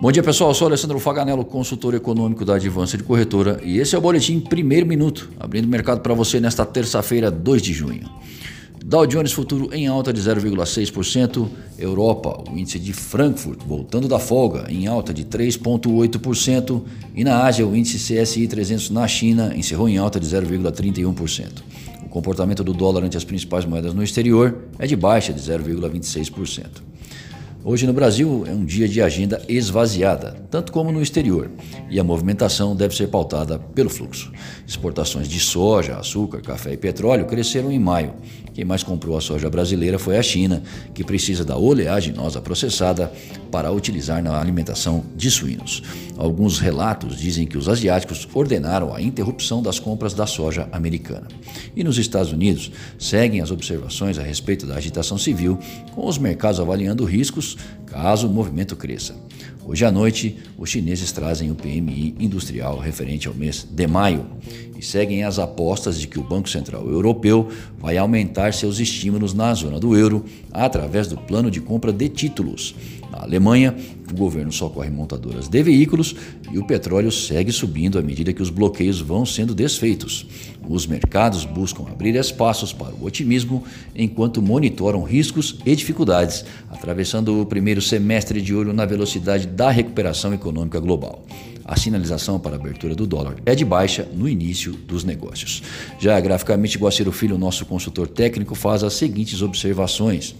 Bom dia pessoal, eu sou Alessandro Faganello, consultor econômico da Advança de Corretora e esse é o Boletim Primeiro Minuto, abrindo o mercado para você nesta terça-feira, 2 de junho. Dow Jones Futuro em alta de 0,6%, Europa, o índice de Frankfurt voltando da folga em alta de 3,8% e na Ásia o índice CSI 300 na China encerrou em alta de 0,31%. O comportamento do dólar ante as principais moedas no exterior é de baixa de 0,26%. Hoje no Brasil é um dia de agenda esvaziada, tanto como no exterior, e a movimentação deve ser pautada pelo fluxo. Exportações de soja, açúcar, café e petróleo cresceram em maio. Quem mais comprou a soja brasileira foi a China, que precisa da oleaginosa processada para utilizar na alimentação de suínos. Alguns relatos dizem que os asiáticos ordenaram a interrupção das compras da soja americana. E nos Estados Unidos, seguem as observações a respeito da agitação civil, com os mercados avaliando riscos caso o movimento cresça. Hoje à noite, os chineses trazem o PMI industrial referente ao mês de maio e seguem as apostas de que o Banco Central Europeu vai aumentar seus estímulos na zona do euro através do plano de compra de títulos. Na Alemanha, o governo socorre montadoras de veículos e o petróleo segue subindo à medida que os bloqueios vão sendo desfeitos. Os mercados buscam abrir espaços para o otimismo enquanto monitoram riscos e dificuldades, atravessando o primeiro semestre de olho na velocidade da recuperação econômica global. A sinalização para a abertura do dólar é de baixa no início dos negócios. Já graficamente, Guaciro Filho, nosso consultor técnico, faz as seguintes observações.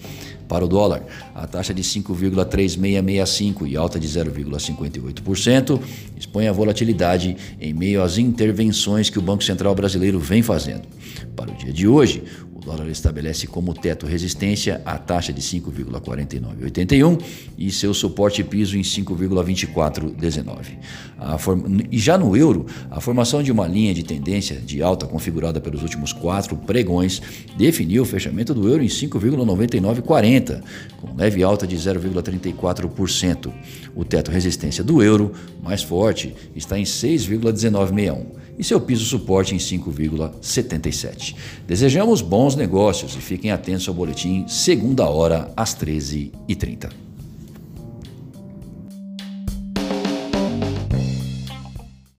Para o dólar, a taxa de 5,3665 e alta de 0,58% expõe a volatilidade em meio às intervenções que o Banco Central brasileiro vem fazendo. Para o dia de hoje, dólar estabelece como teto resistência a taxa de 5,4981 e seu suporte piso em 5,2419. E já no euro, a formação de uma linha de tendência de alta configurada pelos últimos quatro pregões definiu o fechamento do euro em 5,9940, com leve alta de 0,34%. O teto resistência do euro, mais forte, está em 6,1961 e seu piso suporte em 5,77. Desejamos bons negócios e fiquem atentos ao boletim segunda hora às 13h30.